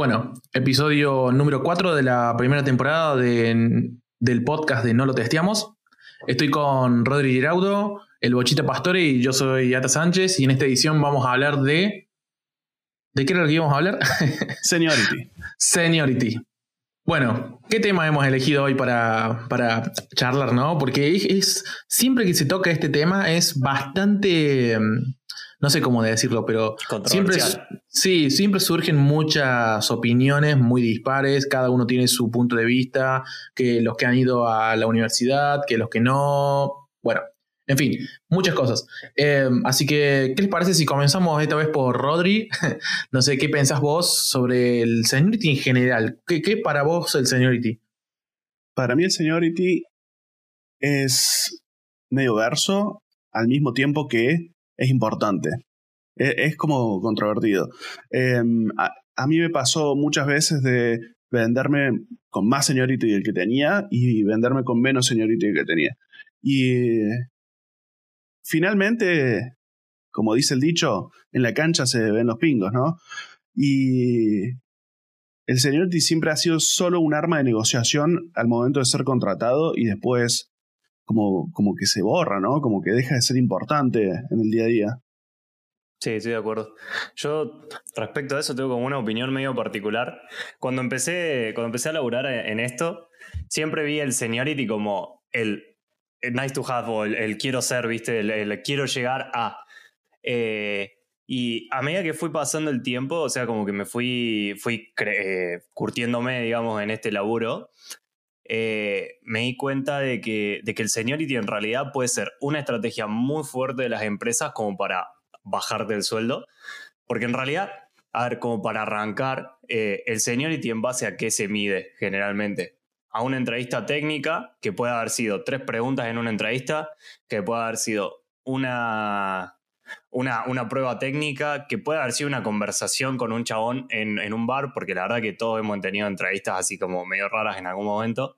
Bueno, episodio número 4 de la primera temporada del podcast de No lo testeamos. Estoy con Rodri Giraudo, el Bochita Pastore y yo soy Ata Sánchez y en esta edición vamos a hablar de... ¿De qué era lo que íbamos a hablar? Seniority. Seniority. Bueno, ¿qué tema hemos elegido hoy para, para charlar, no? Porque es, siempre que se toca este tema es bastante no sé cómo decirlo, pero siempre, sí, siempre surgen muchas opiniones muy dispares, cada uno tiene su punto de vista, que los que han ido a la universidad, que los que no, bueno, en fin, muchas cosas. Em, así que, ¿qué les parece si comenzamos esta vez por Rodri? no sé, ¿qué pensás vos sobre el seniority en general? ¿Qué, qué para vos el seniority? Para mí el seniority es medio verso al mismo tiempo que es importante. E, es, como controvertido. Em, a, mí me pasó muchas veces de venderme con más seniority del que tenía y venderme con menos seniority del que tenía. Y finalmente, como dice el dicho, en la cancha se ven los pingos, ¿no? Y el seniority siempre ha sido solo un arma de negociación al momento de ser contratado y después como, como que se borra, ¿no? Como que deja de ser importante en el día a día. Sí, estoy de acuerdo. Yo respecto a eso tengo como una opinión medio particular. Cuando empecé, cuando empecé a laburar en esto, siempre vi el seniority como el, nice to have o el, quiero ser, ¿viste? El, quiero llegar a. Eh, y a medida que fui pasando el tiempo, o sea, como que me fui, fui eh, curtiéndome, digamos, en este laburo, eh, me di cuenta de que, de que el seniority en realidad puede ser una estrategia muy fuerte de las empresas como para bajarte el sueldo, porque en realidad, a ver, como para arrancar, eh, el seniority en base a qué se mide generalmente. A una entrevista técnica, que puede haber sido tres preguntas en una entrevista, que puede haber sido una, una, una, prueba técnica que puede haber sido una conversación con un chabón en, en, un bar, porque la verdad que todos hemos tenido entrevistas así como medio raras en algún momento.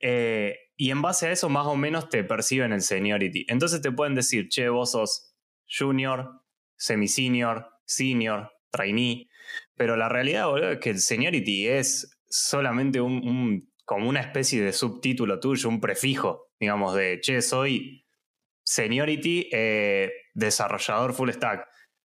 Eh, y en base a eso, más o menos te perciben el seniority. Entonces te pueden decir, che, vos sos junior, semi-senior, senior, trainee. Pero la realidad, boludo, es que el seniority es solamente un, como una especie de subtítulo tuyo, un prefijo, digamos, de, che, soy seniority eh, desarrollador full stack.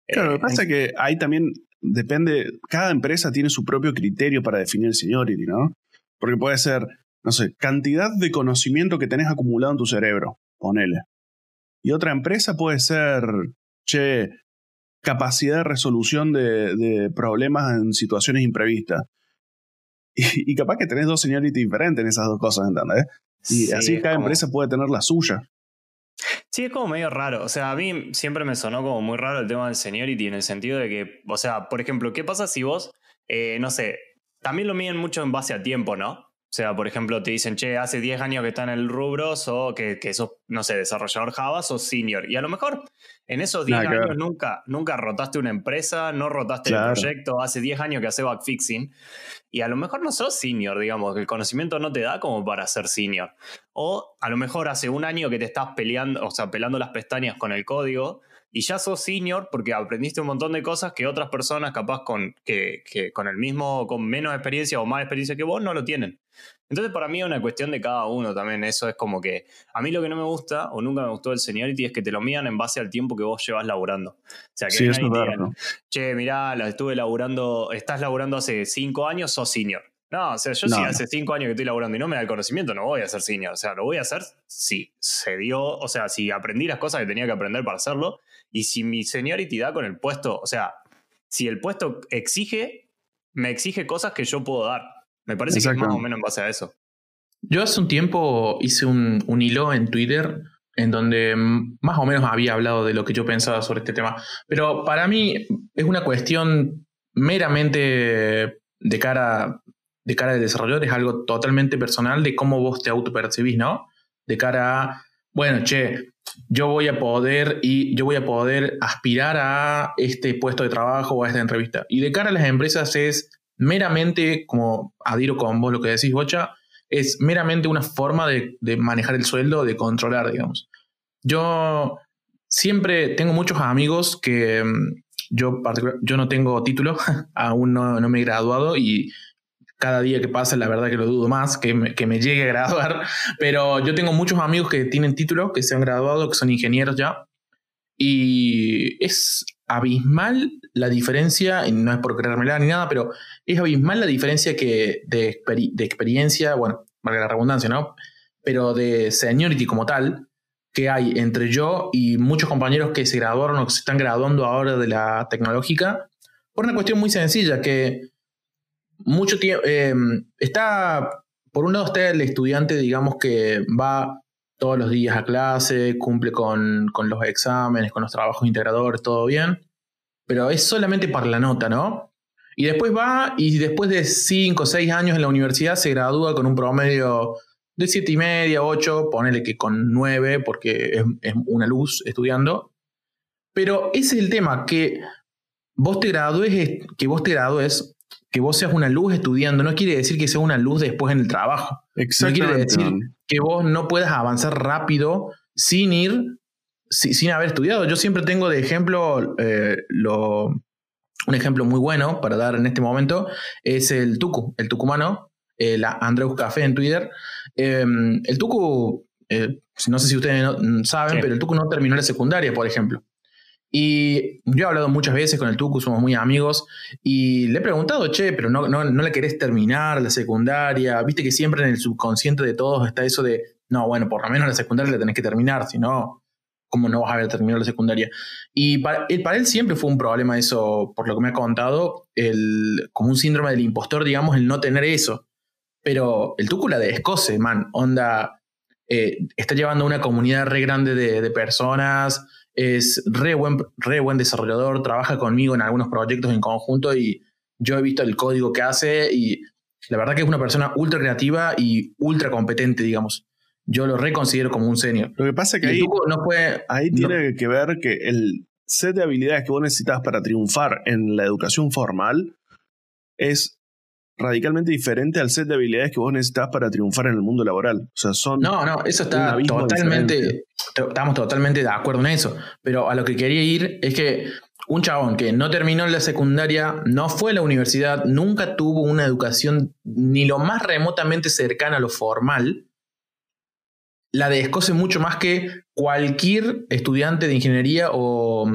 Claro, lo que pasa es que ahí también depende, cada empresa tiene su propio criterio para definir el seniority, ¿no? Porque puede ser, no sé, cantidad de conocimiento que tenés acumulado en tu cerebro, ponele. Y otra empresa puede ser, che, capacidad de resolución de, problemas en situaciones imprevistas. Y, capaz que tenés dos seniority diferentes en esas dos cosas, ¿entendés? Y así cada empresa puede tener la suya. Sí, es como medio raro. O sea, a mí siempre me sonó como muy raro el tema del seniority en el sentido de que, o sea, por ejemplo, ¿qué pasa si vos, eh, no sé, también lo miden mucho en base a tiempo, ¿no? O sea, por ejemplo, te dicen, che, hace 10 años que está en el rubro, o que, que sos, no sé, desarrollador Java, sos senior. Y a lo mejor en esos 10 años nunca, nunca rotaste una empresa, no rotaste el proyecto, hace 10 años que hace backfixing. Y a lo mejor no sos senior, digamos, que el conocimiento no te da como para ser senior. O a lo mejor hace un año que te estás peleando, o sea, pelando las pestañas con el código y ya sos senior porque aprendiste un montón de cosas que otras personas capaz con, que, que con el mismo, con menos experiencia o más experiencia que vos no lo tienen. Entonces, para mí es una cuestión de cada uno también. Eso es como que a mí lo que no me gusta o nunca me gustó del seniority es que te lo midan en base al tiempo que vos llevas laburando. O sea, que sí, es che, mirá, la estuve laburando, estás laburando hace cinco años, sos senior. No, o sea, yo si hace cinco años que estoy laburando y no me da el conocimiento, no voy a ser senior. O sea, lo voy a hacer si se dio, o sea, si aprendí las cosas que tenía que aprender para hacerlo y si mi seniority da con el puesto, o sea, si el puesto exige, me exige cosas que yo puedo dar. Me parece que es más o menos en base a eso. Yo hace un tiempo hice un, un, hilo en Twitter en donde más o menos había hablado de lo que yo pensaba sobre este tema. Pero para mí es una cuestión meramente de cara, de cara del desarrollador, es algo totalmente personal de cómo vos te autopercibís, ¿no? De cara a, bueno, che, yo voy a poder y yo voy a poder aspirar a este puesto de trabajo o a esta entrevista. Y de cara a las empresas es meramente, como adhiero con vos lo que decís, Bocha, es meramente una forma de, manejar el sueldo, de controlar, digamos. Yo siempre tengo muchos amigos que, yo, yo no tengo título, aún no, no me he graduado y cada día que pasa, la verdad que lo dudo más, que me, que me, llegue a graduar, pero yo tengo muchos amigos que tienen título, que se han graduado, que son ingenieros ya, y es abismal la diferencia, y no es por creérmela ni nada, pero es abismal la diferencia que de, de experiencia, bueno, valga la redundancia, ¿no? Pero de seniority como tal, que hay entre yo y muchos compañeros que se graduaron o que se están graduando ahora de la tecnológica, por una cuestión muy sencilla, que mucho tiempo, em, está, por un lado está el estudiante, digamos, que va todos los días a clase, cumple con, con los exámenes, con los trabajos integradores, todo bien, pero es solamente para la nota, ¿no? Y después va y después de 5 o 6 años en la universidad se gradúa con un promedio de 7 y media, 8, ponele que con 9 porque es, una luz estudiando. Pero ese es el tema, que vos te gradúes, que vos te gradúes, que vos seas una luz estudiando, no quiere decir que seas una luz después en el trabajo. No quiere decir que vos no puedas avanzar rápido sin ir, sin, haber estudiado. Yo siempre tengo de ejemplo eh, lo, un ejemplo muy bueno para dar en este momento es el Tucu, el tucumano, el Andreus Café en Twitter. Em, el Tucu, eh, no sé si ustedes saben, pero el Tucu no terminó la secundaria, por ejemplo. Y yo he hablado muchas veces con el Tucu, somos muy amigos, y le he preguntado, che, pero no, no, no la querés terminar, la secundaria. Viste que siempre en el subconsciente de todos está eso de, no, bueno, por lo menos la secundaria la tenés que terminar, si no, cómo no vas a haber terminado la secundaria. Y para, él siempre fue un problema eso, por lo que me ha contado, el, como un síndrome del impostor, digamos, el no tener eso. Pero el Tucu la descose, man, onda, eh, está llevando una comunidad re grande de, personas, es re buen, re buen desarrollador, trabaja conmigo en algunos proyectos en conjunto y yo he visto el código que hace y la verdad que es una persona ultra creativa y ultra competente, digamos yo lo reconsidero como un senior. Lo que pasa es que ahí, no ahí tiene que ver que el set de habilidades que vos necesitas para triunfar en la educación formal es radicalmente diferente al set de habilidades que vos necesitas para triunfar en el mundo laboral. O sea, son. No, no, eso está totalmente. Estamos totalmente de acuerdo en eso. Pero a lo que quería ir es que un chabón que no terminó la secundaria, no fue a la universidad, nunca tuvo una educación ni lo más remotamente cercana a lo formal, la descose mucho más que cualquier estudiante de ingeniería o,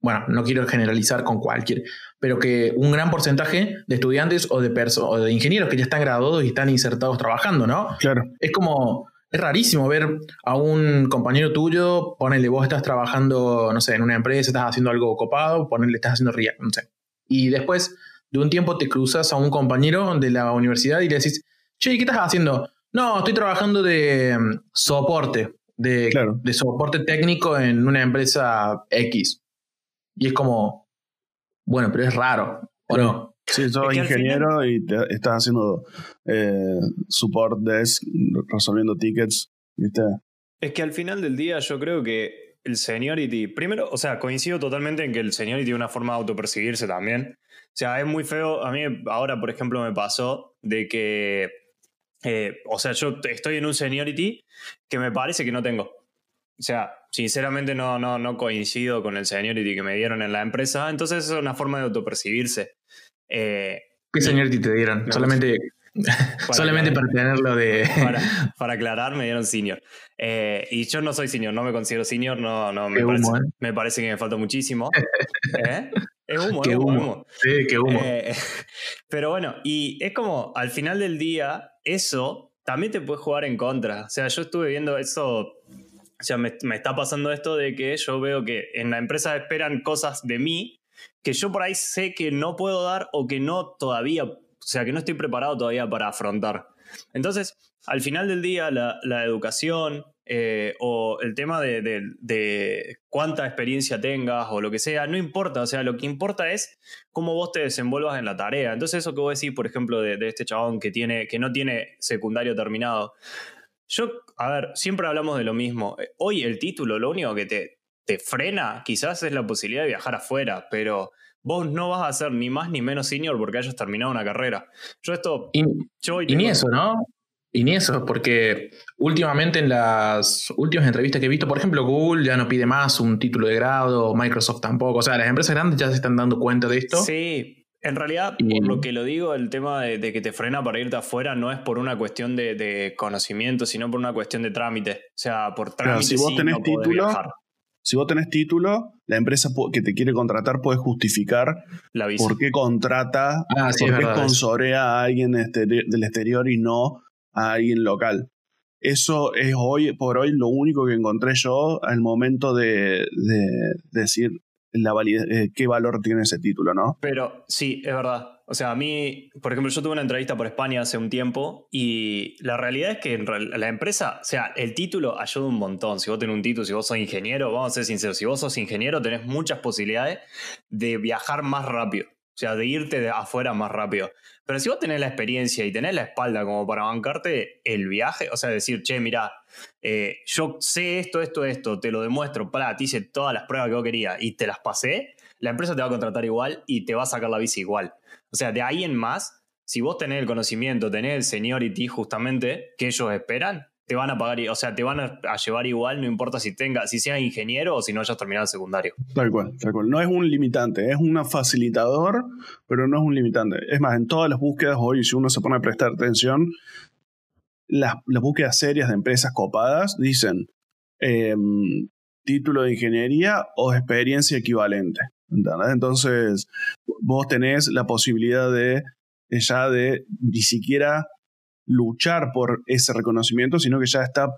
bueno, no quiero generalizar con cualquier, pero que un gran porcentaje de estudiantes o de, o de ingenieros que ya están graduados y están insertados trabajando, ¿no? Claro. Es como, es rarísimo ver a un compañero tuyo, ponele, vos estás trabajando, no sé, en una empresa, estás haciendo algo copado, ponele, estás haciendo React, no sé. Y después de un tiempo te cruzas a un compañero de la universidad y le decís, che, ¿qué estás haciendo? No, estoy trabajando de mm, soporte, de, de soporte técnico en una empresa X. Y es como, bueno, pero es raro, ¿o no? Sí, sos ingeniero y estás haciendo eh, support desk, resolviendo tickets, ¿viste? Es que al final del día yo creo que el seniority, primero, o sea, coincido totalmente en que el seniority tiene una forma de autopercibirse también. O sea, es muy feo. A mí ahora, por ejemplo, me pasó de que eh, o sea, yo estoy en un seniority que me parece que no tengo. O sea, sinceramente no, no, no coincido con el seniority que me dieron en la empresa, entonces es una forma de autopercibirse. Eh, ¿Qué seniority te dieron? Solamente, para solamente para tenerlo de... Para, aclarar, me dieron senior. Eh, y yo no soy senior, no me considero senior, no, no me, parece, me parece que me falta muchísimo. Es humo, es humo, Sí, qué humo. pero bueno, y es como al final del día eso también te puede jugar en contra. O sea, yo estuve viendo eso, o sea, me, está pasando esto de que yo veo que en la empresa esperan cosas de mí que yo por ahí sé que no puedo dar o que no todavía, o sea, que no estoy preparado todavía para afrontar. Entonces, al final del día, la, la educación, eh, o el tema de, cuánta experiencia tengas o lo que sea, no importa, o sea, lo que importa es cómo vos te desenvuelvas en la tarea. Entonces eso que vos decís, por ejemplo, de, este chabón que, tiene, que no tiene secundario terminado, yo, a ver, siempre hablamos de lo mismo. Hoy el título, lo único que te, te frena quizás es la posibilidad de viajar afuera, pero vos no vas a ser ni más ni menos senior porque hayas terminado una carrera. Yo esto... Y, yo y ni eso, ¿no? Y ni eso, porque últimamente en las últimas entrevistas que he visto, por ejemplo, Google ya no pide más un título de grado, Microsoft tampoco. O sea, las empresas grandes ya se están dando cuenta de esto. Sí, en realidad, por lo que lo digo, el tema de, que te frena para irte afuera no es por una cuestión de, conocimiento, sino por una cuestión de trámite. O sea, por trámite. si vos tenés título, si vos tenés título, la empresa que te quiere contratar puede justificar por qué contrata, ah, por qué sponsorea a alguien del exterior y no a alguien local. Eso es hoy por hoy lo único que encontré yo al momento de, decir la eh, qué valor tiene ese título, ¿no? Pero sí, es verdad. O sea, a mí, por ejemplo, yo tuve una entrevista por España hace un tiempo y la realidad es que la empresa, o sea, el título ayuda un montón. Si vos tenés un título, si vos sos ingeniero, vamos a ser sinceros, si vos sos ingeniero tenés muchas posibilidades de viajar más rápido. O sea, de irte de afuera más rápido. Pero si vos tenés la experiencia y tenés la espalda como para bancarte el viaje, o sea, decir, che, mira, eh, yo sé esto, esto, esto, te lo demuestro, para, te hice todas las pruebas que vos querías y te las pasé, la empresa te va a contratar igual y te va a sacar la bici igual. O sea, de ahí en más, si vos tenés el conocimiento, tenés el seniority justamente que ellos esperan, te van a pagar, o sea, te van a, llevar igual, no importa si tenga, si seas ingeniero o si no hayas terminado el secundario. Tal cual, tal cual. No es un limitante, es un facilitador, pero no es un limitante. Es más, en todas las búsquedas hoy, si uno se pone a prestar atención, las, búsquedas serias de empresas copadas dicen em, título de ingeniería o experiencia equivalente. Entonces, vos tenés la posibilidad de ya de ni siquiera luchar por ese reconocimiento, sino que ya está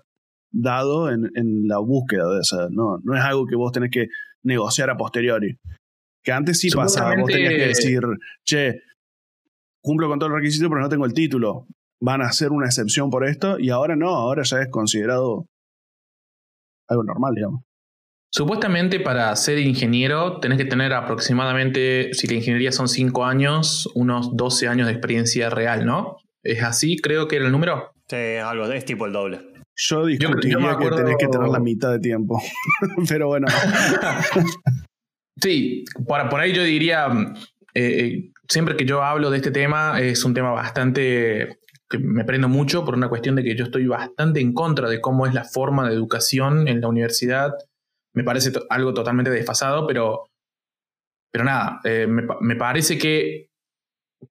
dado en, la búsqueda de esa. No, no es algo que vos tenés que negociar a posteriori. Que antes sí pasaba, vos tenías que decir, che, cumplo con todo el requisito, pero no tengo el título. Van a hacer una excepción por esto, y ahora no, ahora ya es considerado algo normal, digamos. Supuestamente para ser ingeniero tenés que tener aproximadamente, si la ingeniería son 5 años, unos 12 años de experiencia real, ¿no? ¿Es así? Creo que era el número. Sí, algo, es tipo el doble. Yo discutiría que tenés que tener la mitad de tiempo. Pero bueno. sí, por, por, ahí yo diría, eh, eh, siempre que yo hablo de este tema, es un tema bastante que me prendo mucho por una cuestión de que yo estoy bastante en contra de cómo es la forma de educación en la universidad. Me parece algo totalmente desfasado, pero, pero nada, eh, me, parece que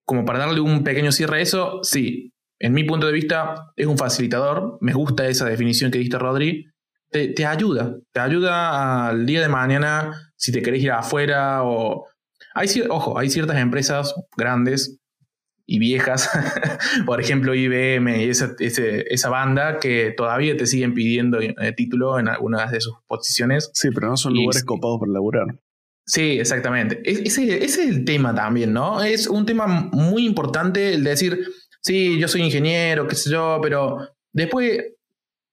como para darle un pequeño cierre a eso, sí, en mi punto de vista es un facilitador, me gusta esa definición que diste Rodri, te, ayuda, te ayuda al día de mañana si te querés ir afuera o... Hay, ojo, hay ciertas empresas grandes y viejas, por ejemplo IBM y esa, esa, banda que todavía te siguen pidiendo eh, título en algunas de sus posiciones. Sí, pero no son lugares copados para laburar. Sí, exactamente. Ese, es el tema también, ¿no? Es un tema muy importante el de decir, sí, yo soy ingeniero, qué sé yo, pero después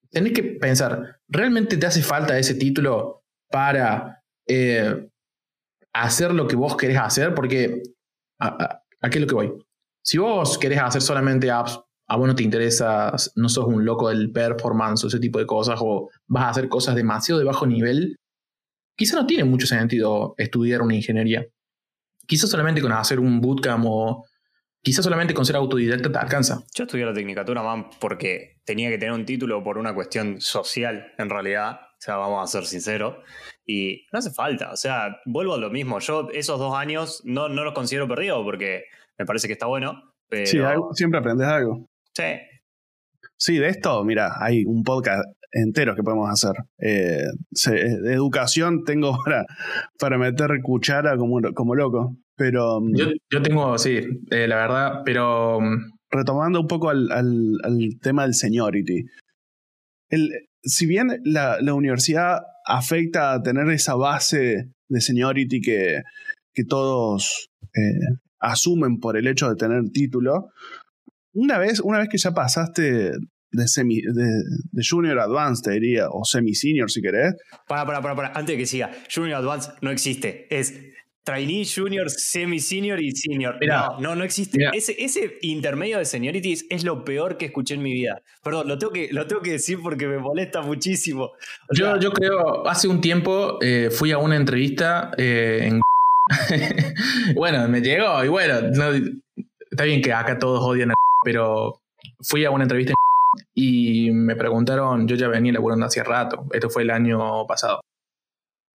tenés que pensar, ¿realmente te hace falta ese título para eh, hacer lo que vos querés hacer? Porque, ¿a, qué es lo que voy? Si vos querés hacer solamente apps, a vos no te interesa, no sos un loco del performance o ese tipo de cosas, o vas a hacer cosas demasiado de bajo nivel, quizá no tiene mucho sentido estudiar una ingeniería. Quizá solamente con hacer un bootcamp o quizá solamente con ser autodidacta te alcanza. Yo estudié la tecnicatura, man, porque tenía que tener un título por una cuestión social, en realidad. O sea, vamos a ser sinceros. Y no hace falta. O sea, vuelvo a lo mismo. Yo esos dos años no, no los considero perdidos porque me parece que está bueno. Pero... Sí, siempre aprendes algo. Sí. Sí, de esto, mira, hay un podcast enteros que podemos hacer. Eh, de educación tengo para, para meter cuchara como, como loco. Pero. Mm, yo, tengo, sí, eh, la verdad, pero. Mm, retomando un poco al, tema del seniority. El, si bien la, universidad afecta a tener esa base de seniority que, que todos eh, asumen por el hecho de tener título, una vez, una vez que ya pasaste de, semi, de, Junior Advance, te diría, o Semi-Senior si querés. Para, para, para, para, antes de que siga, Junior Advance no existe, es Trainee, Junior, Semi-Senior y Senior. no, no, no existe. Ese, ese, intermedio de seniorities es lo peor que escuché en mi vida. Perdón, lo tengo que, lo tengo que decir porque me molesta muchísimo. yo, yo creo, hace un tiempo eh, fui a una entrevista eh, en... bueno, me llegó y bueno, está bien que acá todos odian a... pero fui a una entrevista en y me preguntaron, yo ya venía laburando hace rato, esto fue el año pasado,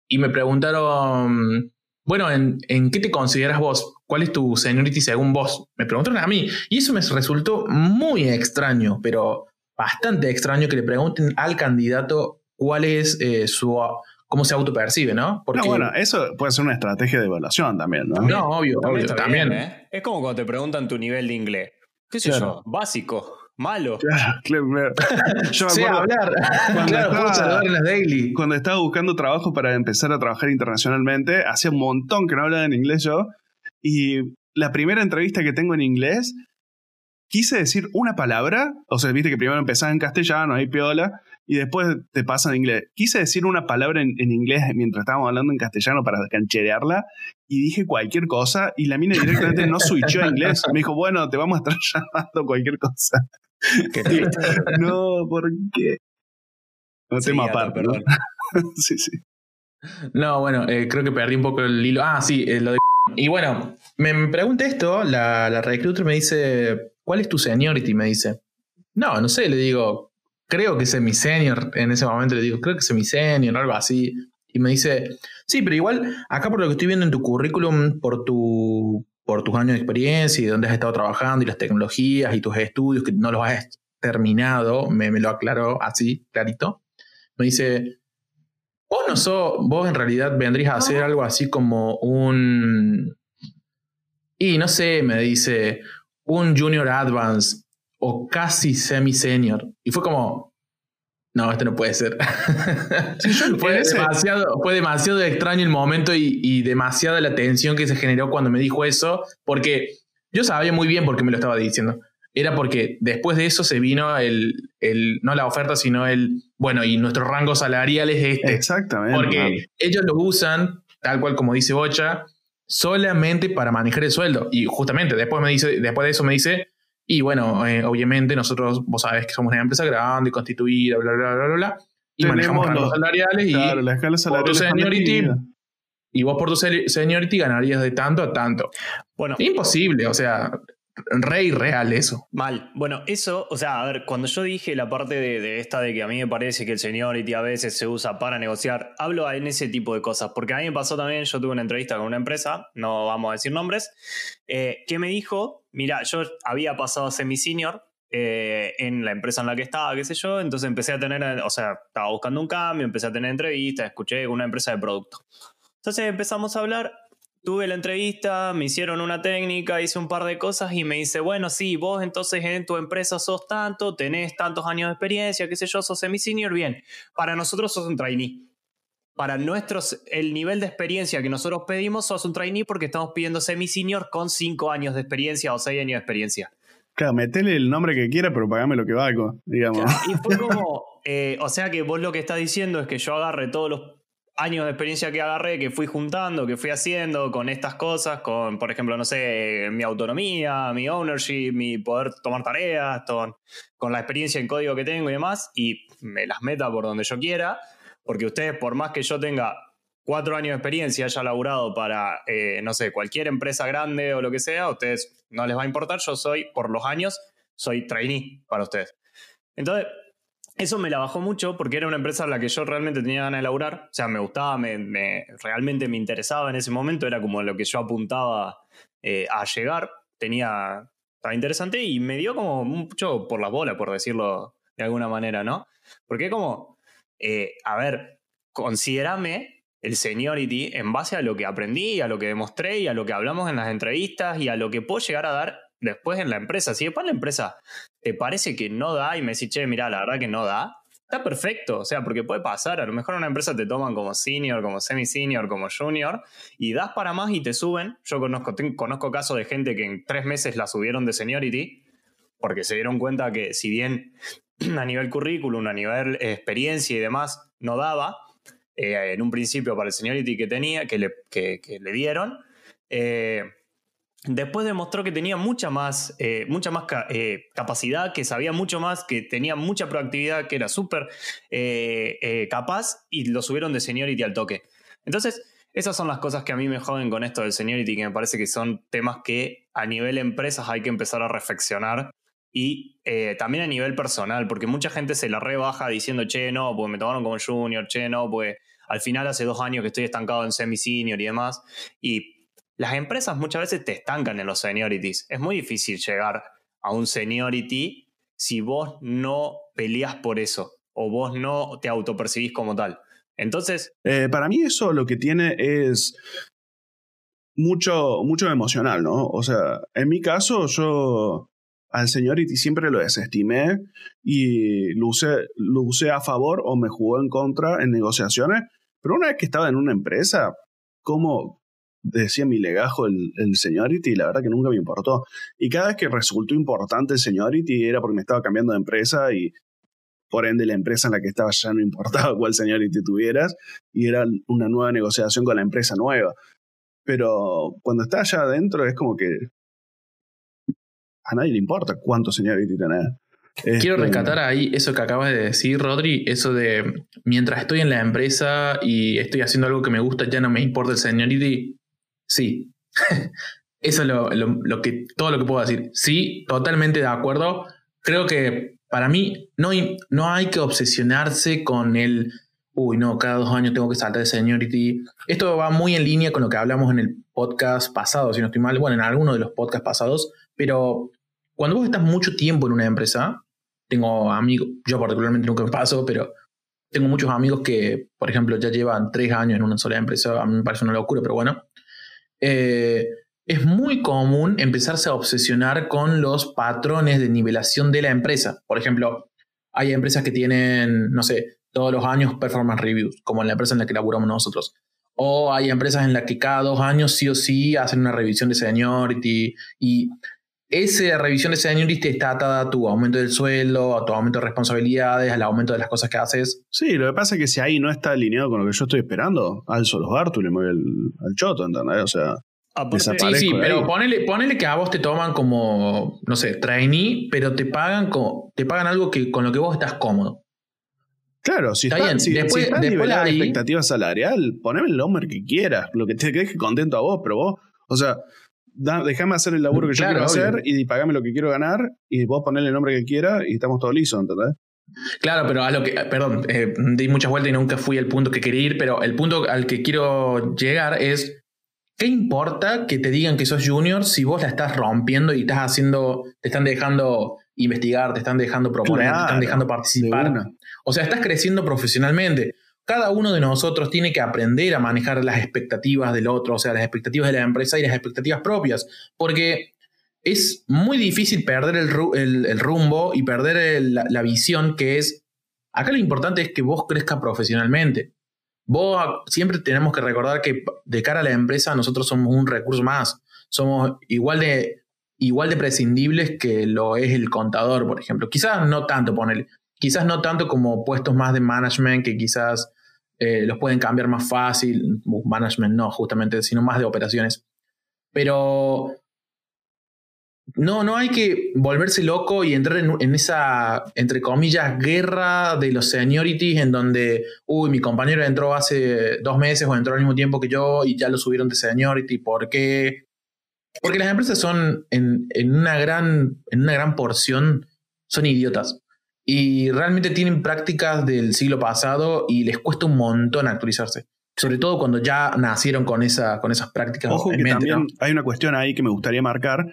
y me preguntaron, bueno, ¿en, ¿en, qué te consideras vos? ¿Cuál es tu seniority según vos? Me preguntaron a mí, y eso me resultó muy extraño, pero bastante extraño que le pregunten al candidato cuál es eh, su cómo se autopercibe, ¿no? Porque, no, bueno, eso puede ser una estrategia de evaluación también, ¿no? No, obvio, obvio, también. ¿eh? Es como cuando te preguntan tu nivel de inglés. ¿Qué sé yo? Básico. Malo. Claro, claro. Yo me acuerdo hablar. Cuando, estaba, en las daily. cuando estaba buscando trabajo para empezar a trabajar internacionalmente, hacía un montón que no hablaba en inglés yo. Y la primera entrevista que tengo en inglés, quise decir una palabra. O sea, viste que primero empezaba en castellano, ahí piola y después te pasa en inglés. Quise decir una palabra en, inglés mientras estábamos hablando en castellano para cancherearla y dije cualquier cosa y la mina directamente no switchó a inglés. Me dijo, bueno, te vamos a estar llamando cualquier cosa. no, ¿por qué? No tema aparte, perdón. sí, sí. No, bueno, eh, creo que perdí un poco el hilo. Ah, sí, eh, lo de... Y bueno, me pregunta esto, la, la recruiter me dice, ¿cuál es tu seniority? Me dice. No, no sé, le digo, creo que es mi senior. En ese momento le digo, creo que es mi senior algo así. Y me dice, sí, pero igual, acá por lo que estoy viendo en tu currículum, por, tu, por tus años de experiencia y de dónde has estado trabajando y las tecnologías y tus estudios, que no los has terminado, me, me lo aclaró así, clarito. Me dice, vos no sos, vos en realidad vendrías a hacer algo así como un... Y no sé, me dice, un junior advance o casi semi-senior. Y fue como, no, esto no puede ser. fue, demasiado, fue, demasiado, extraño el momento y, y, demasiada la tensión que se generó cuando me dijo eso, porque yo sabía muy bien por qué me lo estaba diciendo. Era porque después de eso se vino el, el no la oferta, sino el, bueno, y nuestro rango salarial es este. Exactamente. Porque ellos lo usan, tal cual como dice Bocha, solamente para manejar el sueldo. Y justamente después, me dice, después de eso me dice, y bueno, eh, obviamente nosotros, vos sabés que somos una empresa grande, y constituida, bla, bla, bla, bla, bla. Y manejamos los salariales y la escala salarial seniority, y vos por tu seniority ganarías de tanto a tanto. Bueno, imposible, o sea, re irreal eso. Mal. Bueno, eso, o sea, a ver, cuando yo dije la parte de, esta de que a mí me parece que el seniority a veces se usa para negociar, hablo en ese tipo de cosas, porque a mí me pasó también, yo tuve una entrevista con una empresa, no vamos a decir nombres, eh, que me dijo, mira, yo había pasado a semi-senior, eh, en la empresa en la que estaba, qué sé yo, entonces empecé a tener, o sea, estaba buscando un cambio, empecé a tener entrevistas, escuché una empresa de producto. Entonces empezamos a hablar tuve la entrevista, me hicieron una técnica, hice un par de cosas y me dice, bueno, sí, vos entonces en tu empresa sos tanto, tenés tantos años de experiencia, qué sé yo, sos semi-senior, bien. Para nosotros sos un trainee. Para nuestros, el nivel de experiencia que nosotros pedimos, sos un trainee porque estamos pidiendo semi-senior con 5 años de experiencia o 6 años de experiencia. Claro, metele el nombre que quiera, pero pagame lo que valgo, digamos. y fue como, eh, o sea que vos lo que estás diciendo es que yo agarre todos los años de experiencia que agarré, que fui juntando, que fui haciendo con estas cosas, con, por ejemplo, no sé, mi autonomía, mi ownership, mi poder tomar tareas, con, con la experiencia en código que tengo y demás, y me las meta por donde yo quiera, porque ustedes, por más que yo tenga cuatro años de experiencia, haya laburado para, eh, no sé, cualquier empresa grande o lo que sea, a ustedes no les va a importar, yo soy, por los años, soy trainee para ustedes. Entonces, eso me la bajó mucho porque era una empresa en la que yo realmente tenía ganas de laburar. O sea, me gustaba, me, realmente me interesaba en ese momento. Era como lo que yo apuntaba eh, a llegar. Tenía. Estaba interesante y me dio como mucho por la bola, por decirlo de alguna manera, ¿no? Porque como. Eh, a ver, considérame el seniority en base a lo que aprendí, a lo que demostré y a lo que hablamos en las entrevistas y a lo que puedo llegar a dar después en la empresa. Si después la empresa te parece que no da y me decís, che, mira, la verdad que no da, está perfecto. O sea, porque puede pasar. A lo mejor en una empresa te toman como senior, como semi-senior, como junior y das para más y te suben. Yo conozco, conozco casos de gente que en tres meses la subieron de seniority porque se dieron cuenta que si bien a nivel currículum, a nivel experiencia y demás no daba, eh, en un principio para el seniority que tenía, que le, que, le dieron, eh, Después demostró que tenía mucha más, eh, mucha más eh, capacidad, que sabía mucho más, que tenía mucha proactividad, que era súper eh, capaz y lo subieron de seniority al toque. Entonces, esas son las cosas que a mí me joden con esto del seniority, que me parece que son temas que a nivel empresas hay que empezar a reflexionar y también a nivel personal, porque mucha gente se la rebaja diciendo, che, no, porque me tomaron como junior, che, no, pues al final hace dos años que estoy estancado en semi-senior y demás. Y las empresas muchas veces te estancan en los seniorities. Es muy difícil llegar a un seniority si vos no peleas por eso o vos no te autopercibís como tal. Entonces... Eh, para mí eso lo que tiene es mucho, mucho emocional, ¿no? O sea, en mi caso yo al seniority siempre lo desestimé y lo usé, lo usé a favor o me jugó en contra en negociaciones, pero una vez que estaba en una empresa, como decía mi legajo el, el seniority, la verdad que nunca me importó. Y cada vez que resultó importante el seniority era porque me estaba cambiando de empresa y por ende la empresa en la que estaba ya no importaba cuál seniority tuvieras y era una nueva negociación con la empresa nueva. Pero cuando estás allá adentro es como que a nadie le importa cuánto seniority tenés. Quiero rescatar ahí eso que acabas de decir, Rodri, eso de mientras estoy en la empresa y estoy haciendo algo que me gusta, ya no me importa el seniority. Sí. eso es lo, que, todo lo que puedo decir. Sí, totalmente de acuerdo. Creo que para mí no hay, no hay que obsesionarse con el, uy, no, cada dos años tengo que saltar de seniority. Esto va muy en línea con lo que hablamos en el podcast pasado, si no estoy mal, bueno, en alguno de los podcasts pasados, pero cuando vos estás mucho tiempo en una empresa, tengo amigos, yo particularmente nunca me paso, pero tengo muchos amigos que, por ejemplo, ya llevan tres años en una sola empresa, a mí me parece una locura, pero bueno. Eh, es muy común empezarse a obsesionar con los patrones de nivelación de la empresa. Por ejemplo, hay empresas que tienen, no sé, todos los años performance reviews, como en la empresa en la que laburamos nosotros. O hay empresas en las que cada dos años sí o sí hacen una revisión de seniority y esa revisión de seniority está atada a tu aumento del sueldo, a tu aumento de responsabilidades, al aumento de las cosas que haces. Sí, lo que pasa es que si ahí no está alineado con lo que yo estoy esperando, alzo los Bartul y me voy al, choto, ¿entendés? O sea, sí, sí, pero ponele, que a vos te toman como, no sé, trainee, pero te pagan, te pagan algo que, con lo que vos estás cómodo. Claro, si está, bien. Si, después, después la expectativa salarial, poneme el nombre que quieras, lo que te deje contento a vos, pero vos, o sea, déjame hacer el laburo que yo quiero hacer y pagame lo que quiero ganar y vos ponele el nombre que quieras y estamos todos lisos, ¿entendés? Claro, pero a lo que, perdón, eh, di muchas vueltas y nunca fui al punto que quería ir, pero el punto al que quiero llegar es, ¿qué importa que te digan que sos junior si vos la estás rompiendo y estás haciendo, te están dejando investigar, te están dejando proponer, te están dejando participar? O sea, estás creciendo profesionalmente cada uno de nosotros tiene que aprender a manejar las expectativas del otro, o sea, las expectativas de la empresa y las expectativas propias, porque es muy difícil perder el, rumbo y perder la, visión que es, acá lo importante es que vos crezcas profesionalmente. Vos siempre tenemos que recordar que de cara a la empresa nosotros somos un recurso más, somos igual de, igual de prescindibles que lo es el contador, por ejemplo. Quizás no tanto, ponele, quizás no tanto como puestos más de management que quizás eh, los pueden cambiar más fácil, management no, justamente, sino más de operaciones. Pero no, no hay que volverse loco y entrar en, esa, entre comillas, guerra de los seniorities en donde, uy, mi compañero entró hace dos meses o entró al mismo tiempo que yo y ya lo subieron de seniority, ¿por qué? Porque las empresas son en, en, una, gran, en una gran porción, son idiotas y realmente tienen prácticas del siglo pasado y les cuesta un montón actualizarse. Sobre todo cuando ya nacieron con, esa, con esas prácticas. Ojo que también hay una cuestión ahí que me gustaría marcar,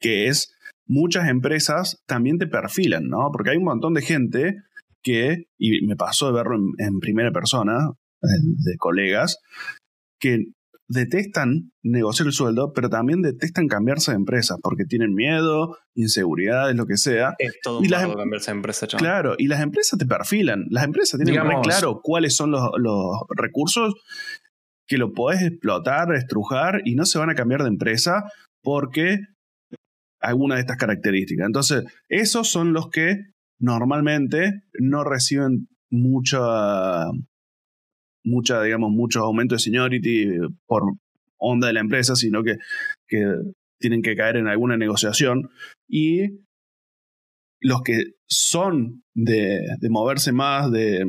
que es muchas empresas también te perfilan, ¿no? Porque hay un montón de gente que, y me pasó de verlo en primera persona, de colegas, que detestan negociar el sueldo, pero también detestan cambiarse de empresa porque tienen miedo, inseguridades, lo que sea. Es todo un y las, em- cambiarse de empresa, chaval. Claro, y las empresas te perfilan. Las empresas tienen muy claro cuáles son los, recursos que lo podés explotar, estrujar y no se van a cambiar de empresa porque alguna de estas características. Entonces, esos son los que normalmente no reciben mucha mucha, digamos, mucho aumento de seniority por onda de la empresa, sino que, tienen que caer en alguna negociación. Y los que son de, moverse más, de,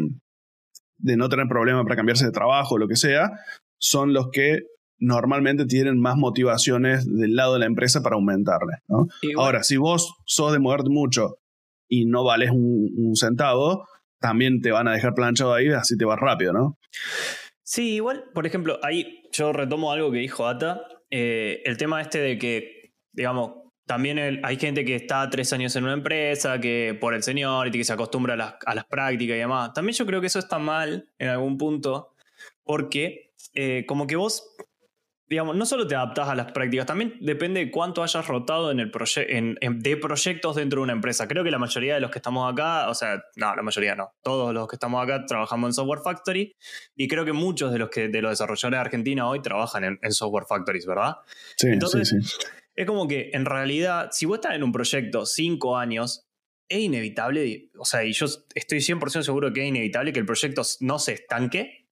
de no tener problemas para cambiarse de trabajo, lo que sea, son los que normalmente tienen más motivaciones del lado de la empresa para aumentarle. ¿no? Ahora, si vos sos de moverte mucho y no vales un, centavo, también te van a dejar planchado ahí, así te vas rápido, ¿no? Sí, igual, por ejemplo, ahí yo retomo algo que dijo Ata, eh, el tema este de que, digamos, también hay gente que está tres años en una empresa, que por el señor y que se acostumbra a las, a las, prácticas y demás. También yo creo que eso está mal en algún punto, porque eh, como que vos digamos, no solo te adaptas a las prácticas, también depende de cuánto hayas rotado en el en, de proyectos dentro de una empresa. Creo que la mayoría de los que estamos acá, o sea, no, la mayoría no, todos los que estamos acá trabajamos en Software Factory y creo que muchos de los, que, de los desarrolladores de Argentina hoy trabajan en, Software Factories, ¿verdad? Sí, Entonces, sí, sí. Es como que en realidad, si vos estás en un proyecto cinco años, es inevitable, o sea, y yo estoy 100% seguro que es inevitable que el proyecto no se estanque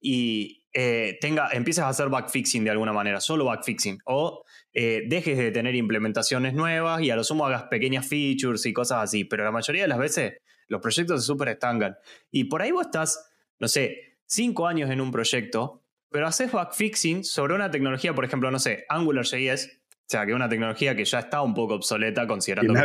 y, eh, tenga, empieces a hacer backfixing de alguna manera, solo backfixing, o eh, dejes de tener implementaciones nuevas y a lo sumo hagas pequeñas features y cosas así, pero la mayoría de las veces los proyectos se super estancan. Y por ahí vos estás, no sé, cinco años en un proyecto, pero haces backfixing sobre una tecnología, por ejemplo, no sé, AngularJS, o sea, que es una tecnología que ya está un poco obsoleta considerando que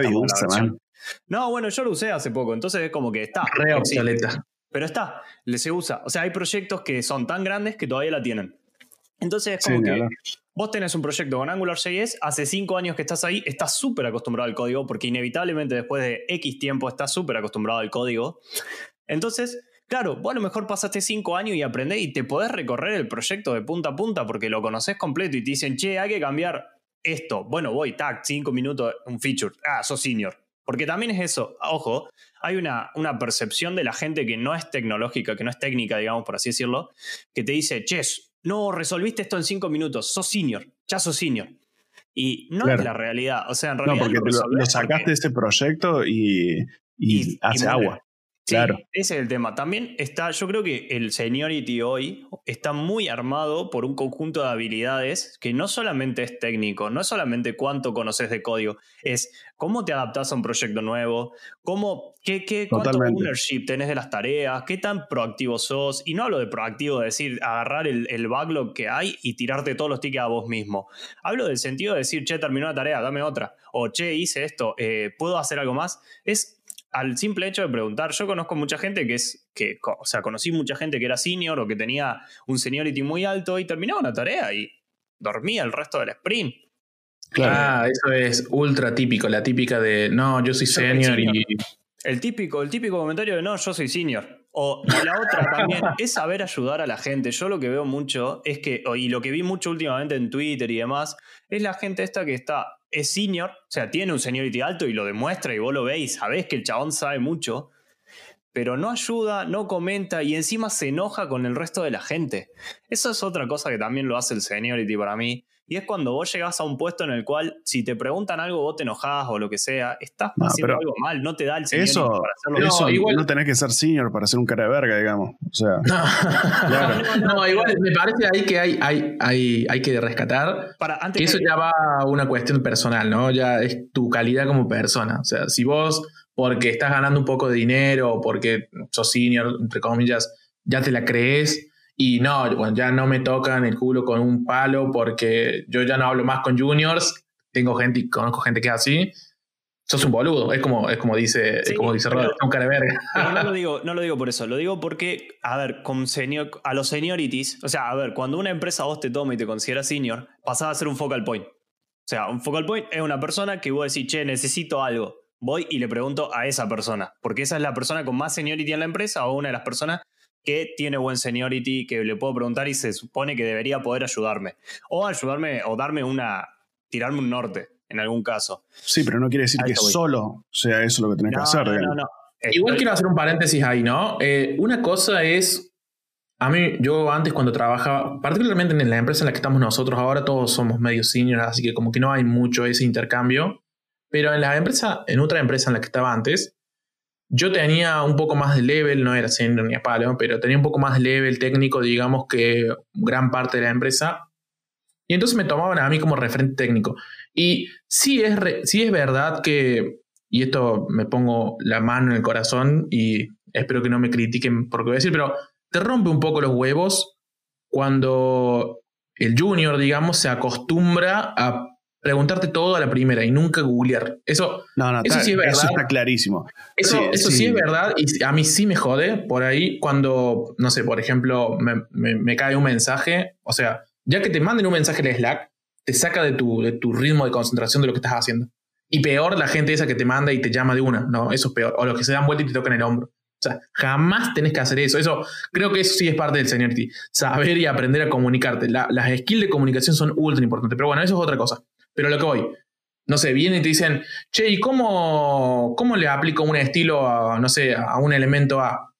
No, bueno, yo lo usé hace poco, entonces es como que está. Re obsoleta. Pero está, le se usa. O sea, hay proyectos que son tan grandes que todavía la tienen. Entonces es como que vos tenés un proyecto con AngularJS, hace cinco años que estás ahí, estás súper acostumbrado al código, porque inevitablemente después de X tiempo estás súper acostumbrado al código. Entonces, claro, vos a lo mejor pasaste cinco años y aprendés y te podés recorrer el proyecto de punta a punta porque lo conoces completo y te dicen, che, hay que cambiar esto. Bueno, voy, tac, cinco minutos, un feature. Ah, sos senior. Porque también es eso, ojo, hay una, una, percepción de la gente que no es tecnológica, que no es técnica, digamos, por así decirlo, que te dice, ches, no resolviste esto en cinco minutos, sos senior, ya sos senior. Y no es la realidad, o sea, en realidad... No, porque lo, sacaste de ese proyecto y, y, hace agua. Claro. ese es el tema. También está, yo creo que el seniority hoy está muy armado por un conjunto de habilidades que no solamente es técnico, no es solamente cuánto conoces de código, es cómo te adaptas a un proyecto nuevo, cómo, qué, qué, cuánto ownership tenés de las tareas, qué tan proactivo sos. Y no hablo de proactivo, de decir, agarrar el, backlog que hay y tirarte todos los tickets a vos mismo. Hablo del sentido de decir, che, terminó la tarea, dame otra. O che, hice esto, eh, ¿puedo hacer algo más? Es al simple hecho de preguntar, yo conozco mucha gente que es, que, o sea, conocí mucha gente que era senior o que tenía un seniority muy alto y terminaba una tarea y dormía el resto del sprint. Claro, ah, eso es ultra típico, la típica de, no, yo soy senior, y... El típico, el típico comentario de, no, yo soy senior. O la otra también es saber ayudar a la gente. Yo lo que veo mucho es que, y lo que vi mucho últimamente en Twitter y demás, es la gente esta que está es senior, o sea, tiene un seniority alto y lo demuestra y vos lo veis, sabés que el chabón sabe mucho, pero no ayuda, no comenta y encima se enoja con el resto de la gente. Eso es otra cosa que también lo hace el seniority para mí, y es cuando vos llegás a un puesto en el cual, si te preguntan algo, vos te enojás o lo que sea, estás haciendo algo mal, no te da el senior eso, para hacerlo eso, igual no tenés que ser senior para ser un cara de verga, digamos. O sea. No, igual me parece ahí que hay, hay, hay, hay que rescatar. Para, antes que eso ya va a una cuestión personal, ¿no? Ya es tu calidad como persona. O sea, si vos, porque estás ganando un poco de dinero o porque sos senior, entre comillas, ya te la crees y no, bueno, ya no me tocan el culo con un palo porque yo ya no hablo más con juniors. Tengo gente, conozco gente que es así. Sos un boludo, es como, es como dice, como dice Robert, un cara de verga. no lo, digo, no lo digo por eso, lo digo porque, a ver, con senior, a los seniorities, o sea, a ver, cuando una empresa vos te toma y te considera senior, pasás a ser un focal point. O sea, un focal point es una persona que vos decís, che, necesito algo. Voy y le pregunto a esa persona, porque esa es la persona con más seniority en la empresa o una de las personas que tiene buen seniority, que le puedo preguntar y se supone que debería poder ayudarme. O ayudarme o darme una, tirarme un norte en algún caso. Sí, pero no quiere decir que solo sea eso lo que tenés que hacer. No, no, Igual quiero hacer un paréntesis ahí, ¿no? Eh, una cosa es, a mí, yo antes cuando trabajaba, particularmente en la empresa en la que estamos nosotros ahora, todos somos medio seniors, así que como que no hay mucho ese intercambio. Pero en la empresa, en otra empresa en la que estaba antes, yo tenía un poco más de level, no era senior ni a palo, pero tenía un poco más de level técnico, digamos, que gran parte de la empresa. Y entonces me tomaban a mí como referente técnico. Y sí es, sí es verdad que, y esto me pongo la mano en el corazón y espero que no me critiquen por lo voy a decir, pero te rompe un poco los huevos cuando el junior, digamos, se acostumbra a preguntarte todo a la primera y nunca googlear. Eso, eso sí es verdad. Eso está clarísimo. Eso, sí, eso sí. es verdad y a mí sí me jode por ahí cuando, no sé, por ejemplo, me, cae un mensaje, o sea, ya que te manden un mensaje en Slack, te saca de tu, de tu ritmo de concentración de lo que estás haciendo. Y peor la gente esa que te manda y te llama de una, ¿no? Eso es peor. O los que se dan vuelta y te tocan el hombro. O sea, jamás tenés que hacer eso. Eso creo que eso sí es parte del seniority. Saber y aprender a comunicarte. las skills de comunicación son ultra importantes. Pero bueno, eso es otra cosa. Pero lo que voy. No sé, vienen y te dicen, che, ¿y cómo, cómo le aplico un estilo a, no sé, a un elemento A?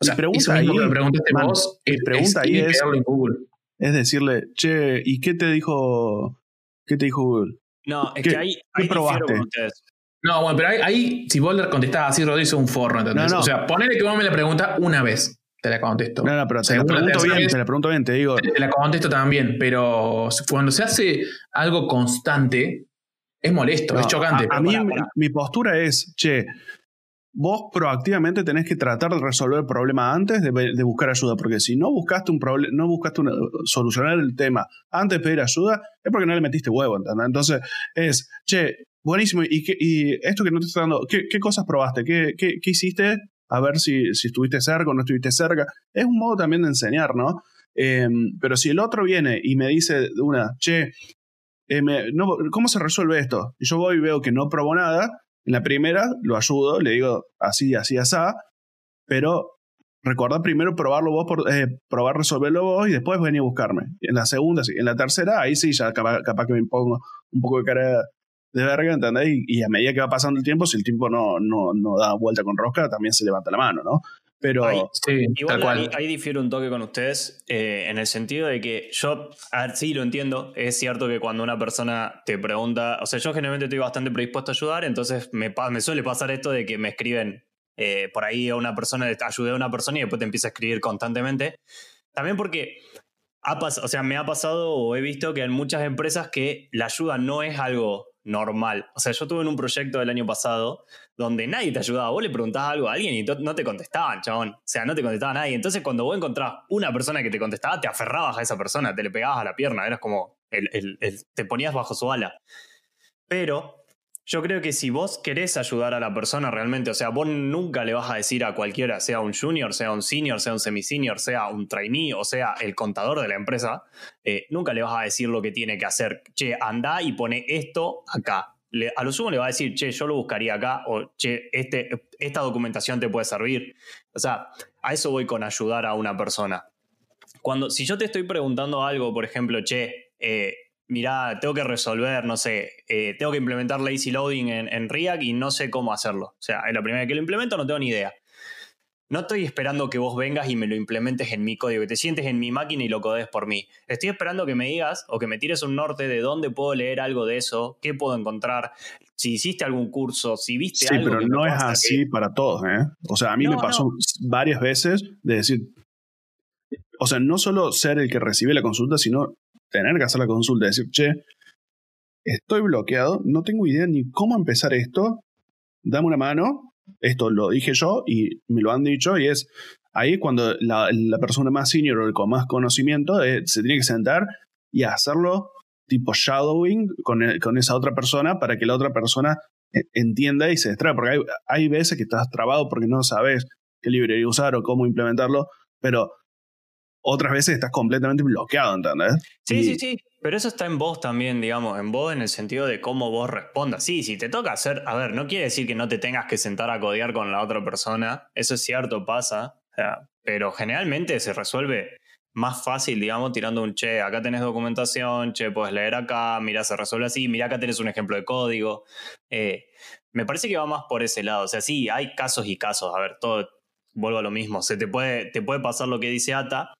O sea, pregunta eso mismo que me preguntaste vos, es, pregunta ahí es, en Google. es decirle, che, ¿y qué te dijo, qué te dijo Google? No, es que ahí, ¿qué probaste? No, bueno, pero ahí, si vos le contestás así, Rodrigo, es un forro, ¿entendés? O sea, ponele que vos me la pregunta una vez. Te la contesto. No, no, pero te la pregunto bien, te la pregunto bien, te digo. Te la contesto también, pero cuando se hace algo constante, es molesto, es chocante. A, mí mi postura es, che, vos proactivamente tenés que tratar de resolver el problema antes de, buscar ayuda, porque si no buscaste un problema, no buscaste solucionar el tema antes de pedir ayuda, es porque no le metiste huevo, ¿entendés? Entonces, es, che, buenísimo, ¿y, y esto que no te está dando, qué, cosas probaste? ¿Qué, qué, qué hiciste a ver si, si, estuviste cerca o no estuviste cerca? Es un modo también de enseñar, ¿no? Em, pero si el otro viene y me dice una, che, eh, ¿cómo se resuelve esto? Y yo voy y veo que no probó nada, en la primera lo ayudo, le digo así, así, así, pero recuerda primero probarlo vos, por, eh, probar resolverlo vos y después venir a buscarme. En la segunda, sí. En la tercera, ahí sí, ya capaz, que me pongo un poco de cara de verga, ¿entendés? Y, a medida que va pasando el tiempo, si el tiempo no, no, no da vuelta con rosca, también se levanta la mano, ¿no? Pero ahí, sí, igual ahí, ahí, difiero un toque con ustedes eh, en el sentido de que yo, a ver, sí lo entiendo, es cierto que cuando una persona te pregunta, o sea, yo generalmente estoy bastante predispuesto a ayudar, entonces me, me suele pasar esto de que me escriben eh, por ahí a una persona, ayudé a una persona y después te empieza a escribir constantemente. También porque ha o sea, me ha pasado o he visto que en muchas empresas que la ayuda no es algo normal. O sea, yo tuve en un proyecto del año pasado donde nadie te ayudaba. Vos le preguntabas algo a alguien y no te contestaban, chabón. O sea, no te contestaba nadie. Entonces, cuando vos encontrabas una persona que te contestaba, te aferrabas a esa persona, te le pegabas a la pierna. Eras como, te ponías bajo su ala. Pero yo creo que si vos querés ayudar a la persona realmente, o sea, vos nunca le vas a decir a cualquiera, sea un junior, sea un senior, sea un semi-senior, sea un trainee o sea el contador de la empresa, eh, nunca le vas a decir lo que tiene que hacer. Che, anda y pone esto acá. a lo sumo le va a decir, che, yo lo buscaría acá, o che, este, esta documentación te puede servir. O sea, a eso voy con ayudar a una persona. Cuando, si yo te estoy preguntando algo, por ejemplo, che, eh, mirá, tengo que resolver, no sé, eh, tengo que implementar lazy loading en, React y no sé cómo hacerlo. O sea, es la primera vez que lo implemento, no tengo ni idea. No estoy esperando que vos vengas y me lo implementes en mi código, que te sientes en mi máquina y lo codes por mí. Estoy esperando que me digas o que me tires un norte de dónde puedo leer algo de eso, qué puedo encontrar, si hiciste algún curso, si viste algo. Sí, pero no es así para todos, ¿eh? O sea, a mí me pasó varias veces de decir, o sea, no solo ser el que recibe la consulta, sino tener que hacer la consulta, decir, che, estoy bloqueado, no tengo idea ni cómo empezar esto, dame una mano, esto lo dije yo y me lo han dicho y es ahí cuando la, persona más senior o con más conocimiento eh, se tiene que sentar y hacerlo tipo shadowing con, con, esa otra persona para que la otra persona eh, entienda y se distraiga, porque hay, hay veces que estás trabado porque no sabes qué librería usar o cómo implementarlo, pero otras veces estás completamente bloqueado, ¿entendés? Sí, sí, sí. Pero eso está en vos también, digamos, en vos en el sentido de cómo vos respondas. Sí, si te toca hacer, a ver, no quiere decir que no te tengas que sentar a codear con la otra persona, eso es cierto, pasa, pero generalmente se resuelve más fácil, digamos, tirando un che, acá tenés documentación, che, puedes leer acá, mira, se resuelve así, mira, acá tenés un ejemplo de código. Eh, me parece que va más por ese lado, o sea, sí, hay casos y casos, a ver, todo, vuelvo a lo mismo, se te puede, te puede pasar lo que dice Ata,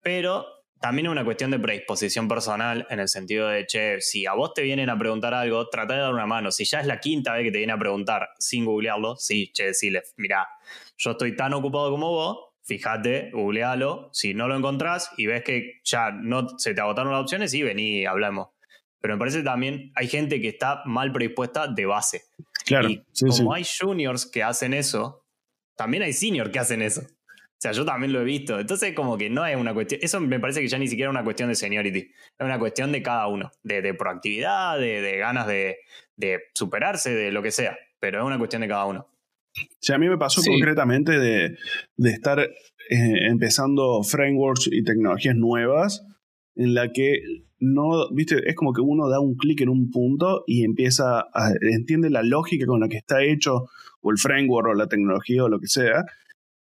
pero también es una cuestión de predisposición personal en el sentido de, che, si a vos te vienen a preguntar algo, trata de dar una mano. Si ya es la quinta vez que te viene a preguntar sin googlearlo, sí, che, decirle, mira, yo estoy tan ocupado como vos, fíjate, googlealo, si no lo encontrás y ves que ya no se te agotaron las opciones, sí, vení hablamos. Pero me parece también hay gente que está mal predispuesta de base. Claro. Y como hay juniors que hacen eso, también hay seniors que hacen eso. O sea, yo también lo he visto. Entonces, como que no es una cuestión. Eso me parece que ya ni siquiera es una cuestión de seniority. Es una cuestión de cada uno. De, proactividad, de, ganas de, superarse, de lo que sea. Pero es una cuestión de cada uno. Sí, a mí me pasó concretamente de, estar eh, empezando frameworks y tecnologías nuevas en la que no, viste, es como que uno da un clic en un punto y empieza a, entiende la lógica con la que está hecho o el framework o la tecnología o lo que sea,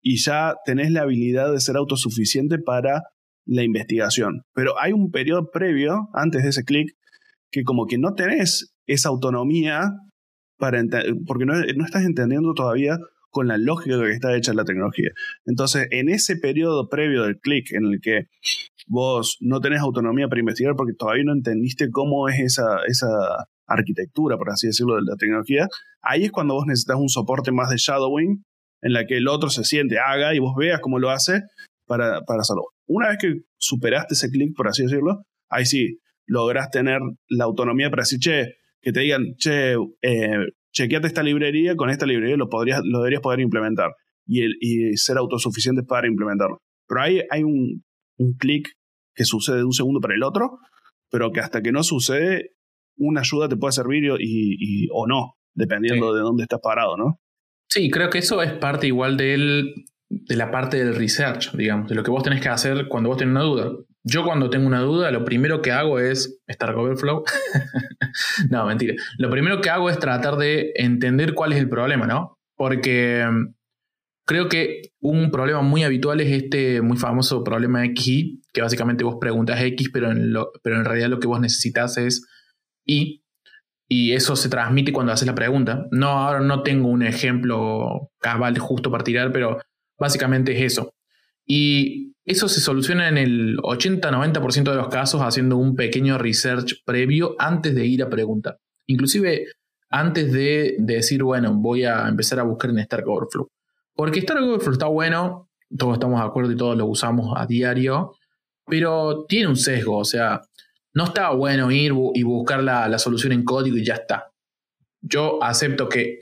y ya tenés la habilidad de ser autosuficiente para la investigación. Pero hay un periodo previo, antes de ese clic, que como que no tenés esa autonomía para porque no, no, estás entendiendo todavía con la lógica que está hecha la tecnología. Entonces, en ese periodo previo del clic, en el que vos no tenés autonomía para investigar porque todavía no entendiste cómo es esa, esa arquitectura, por así decirlo, de la tecnología, ahí es cuando vos necesitas un soporte más de shadowing en la que el otro se siente, haga y vos veas cómo lo hace para, para hacerlo. Una vez que superaste ese clic, por así decirlo, ahí sí, lográs tener la autonomía para decir, che, que te digan, che, eh, chequeate esta librería, con esta librería lo, podrías, lo deberías poder implementar y, el, y ser autosuficiente para implementarlo. Pero ahí hay un, un clic que sucede de un segundo para el otro, pero que hasta que no sucede, una ayuda te puede servir y, o no, dependiendo de dónde estás parado, ¿no? Sí, creo que eso es parte igual del, de la parte del research, digamos, de lo que vos tenés que hacer cuando vos tenés una duda. Yo cuando tengo una duda, lo primero que hago es Stark Overflow. no, mentira. Lo primero que hago es tratar de entender cuál es el problema, ¿no? Porque creo que un problema muy habitual es este muy famoso problema X, que básicamente vos preguntas X, pero en, pero en realidad lo que vos necesitas es Y y eso se transmite cuando haces la pregunta. No, ahora no tengo un ejemplo cabal justo para tirar, pero básicamente es eso. Y eso se soluciona en el 80-90% de los casos haciendo un pequeño research previo antes de ir a preguntar. Inclusive antes de, decir, bueno, voy a empezar a buscar en Stark Overflow. Porque Stark Overflow está bueno, todos estamos de acuerdo y todos lo usamos a diario, pero tiene un sesgo, o sea, no está bueno ir y buscar la, solución en código y ya está. Yo acepto que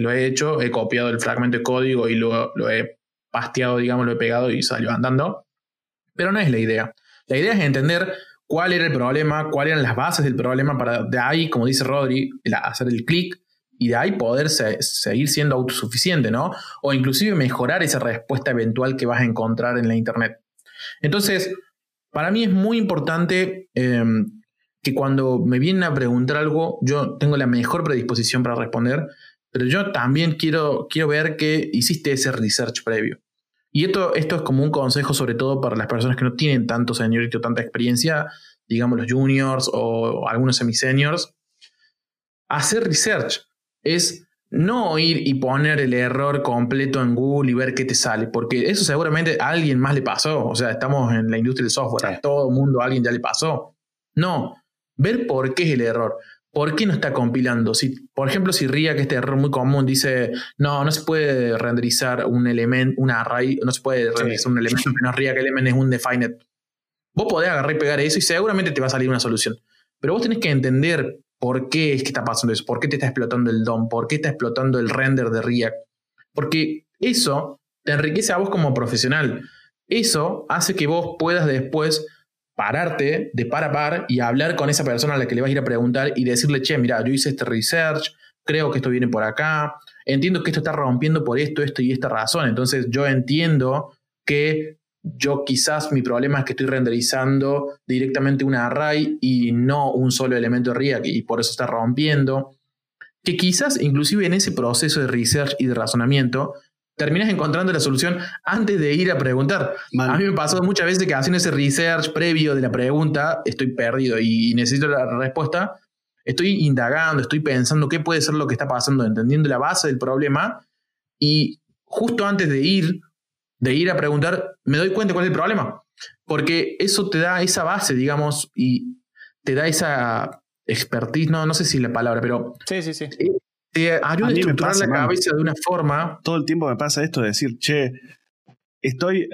lo he hecho, he copiado el fragmento de código y lo, lo he pasteado, digamos, lo he pegado y salió andando. Pero no es la idea. La idea es entender cuál era el problema, cuáles eran las bases del problema para de ahí, como dice Rodri, hacer el clic y de ahí poder seguir siendo autosuficiente, ¿no? O inclusive mejorar esa respuesta eventual que vas a encontrar en la Internet. Entonces, para mí es muy importante em, que cuando me vienen a preguntar algo, yo tengo la mejor predisposición para responder, pero yo también quiero, quiero ver que hiciste ese research previo. Y esto, esto es como un consejo sobre todo para las personas que no tienen tanto seniority o tanta experiencia, digamos los juniors o algunos semi-seniors. Hacer research es no ir y poner el error completo en Google y ver qué te sale, porque eso seguramente a alguien más le pasó. O sea, estamos en la industria del software, a todo el mundo, a alguien ya le pasó. No, ver por qué es el error. ¿Por qué no está compilando? Si, por ejemplo, si RIA, que este error muy común, dice, no, no se puede renderizar un elemento, una array, no se puede renderizar un elemento, no RIA, que element es un defined. Vos podés agarrar y pegar eso y seguramente te va a salir una solución. Pero vos tenés que entender ¿Por qué es que está pasando eso? ¿Por qué te está explotando el DOM? ¿Por qué está explotando el render de React? Porque eso te enriquece a vos como profesional. Eso hace que vos puedas después pararte de par a par y hablar con esa persona a la que le vas a ir a preguntar y decirle, che, mira, yo hice este research, creo que esto viene por acá, entiendo que esto está rompiendo por esto, esto y esta razón. Entonces yo entiendo que yo quizás mi problema es que estoy renderizando directamente una array y no un solo elemento de React y por eso está rompiendo. Que quizás inclusive en ese proceso de research y de razonamiento terminas encontrando la solución antes de ir a preguntar. A mí me pasó muchas veces que haciendo ese research previo de la pregunta estoy perdido y necesito la respuesta. Estoy indagando, estoy pensando qué puede ser lo que está pasando, entendiendo la base del problema y justo antes de ir de ir a preguntar, me doy cuenta cuál es el problema. Porque eso te da esa base, digamos, y te da esa expertise, no, no sé si la palabra, pero. Sí, sí, sí. Te ayuda a, estructurar la cabeza de una forma. Todo el tiempo me pasa esto de decir, che, estoy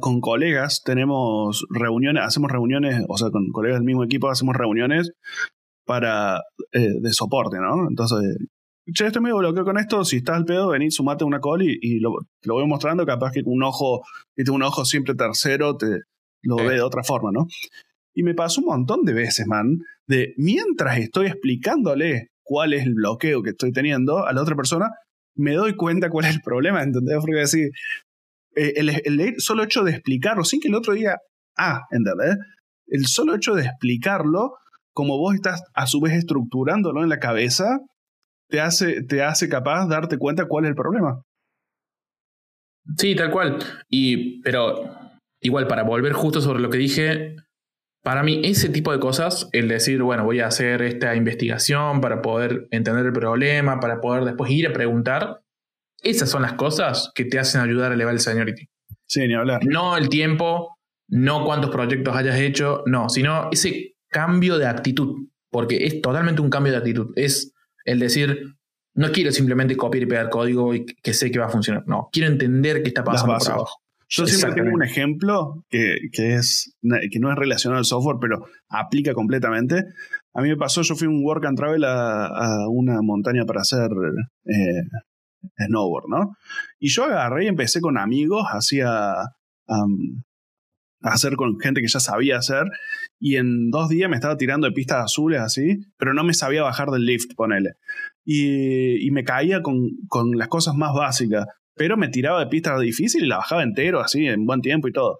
con colegas, tenemos reuniones, hacemos reuniones, o sea, con colegas del mismo equipo hacemos reuniones para eh, de soporte, ¿no? Entonces, che, estoy medio bloqueado con esto, si estás al pedo, vení, sumate una call y, lo, lo, voy mostrando, capaz que un ojo, viste, un ojo siempre tercero te lo ve de otra forma, ¿no? Y me pasó un montón de veces, man, de mientras estoy explicándole cuál es el bloqueo que estoy teniendo a la otra persona, me doy cuenta cuál es el problema, ¿entendés? Porque decir, eh, el, el, solo hecho de explicarlo, sin que el otro diga, ah, ¿entendés? El solo hecho de explicarlo, como vos estás a su vez estructurándolo en la cabeza, te hace, te hace capaz darte cuenta cuál es el problema. Sí, tal cual. Y, pero igual, para volver justo sobre lo que dije, para mí ese tipo de cosas, el decir, bueno, voy a hacer esta investigación para poder entender el problema, para poder después ir a preguntar, esas son las cosas que te hacen ayudar a elevar el seniority. Sí, ni hablar. No el tiempo, no cuántos proyectos hayas hecho, no, sino ese cambio de actitud, porque es totalmente un cambio de actitud. Es el decir, no quiero simplemente copiar y pegar código y que sé que va a funcionar. No, quiero entender qué está pasando por abajo. Yo siempre tengo un ejemplo que, que, es, que no es relacionado al software, pero aplica completamente. A mí me pasó, yo fui un work and travel a, una montaña para hacer eh, snowboard, ¿no? Y yo agarré y empecé con amigos, hacía hacer con gente que ya sabía hacer, y en dos días me estaba tirando de pistas azules así, pero no me sabía bajar del lift, ponele. Y, y me caía con, con, las cosas más básicas, pero me tiraba de pistas difíciles y la bajaba entero así, en buen tiempo y todo.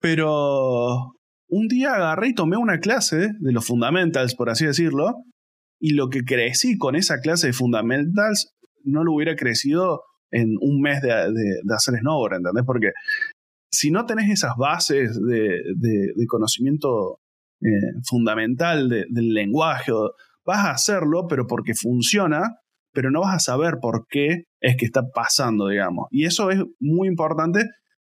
Pero un día agarré y tomé una clase de los fundamentals, por así decirlo, y lo que crecí con esa clase de fundamentals no lo hubiera crecido en un mes de, de, hacer snowboard, ¿entendés? Porque si no tenés esas bases de, de conocimiento eh, fundamental del lenguaje, vas a hacerlo, pero porque funciona, pero no vas a saber por qué es que está pasando, digamos. Y eso es muy importante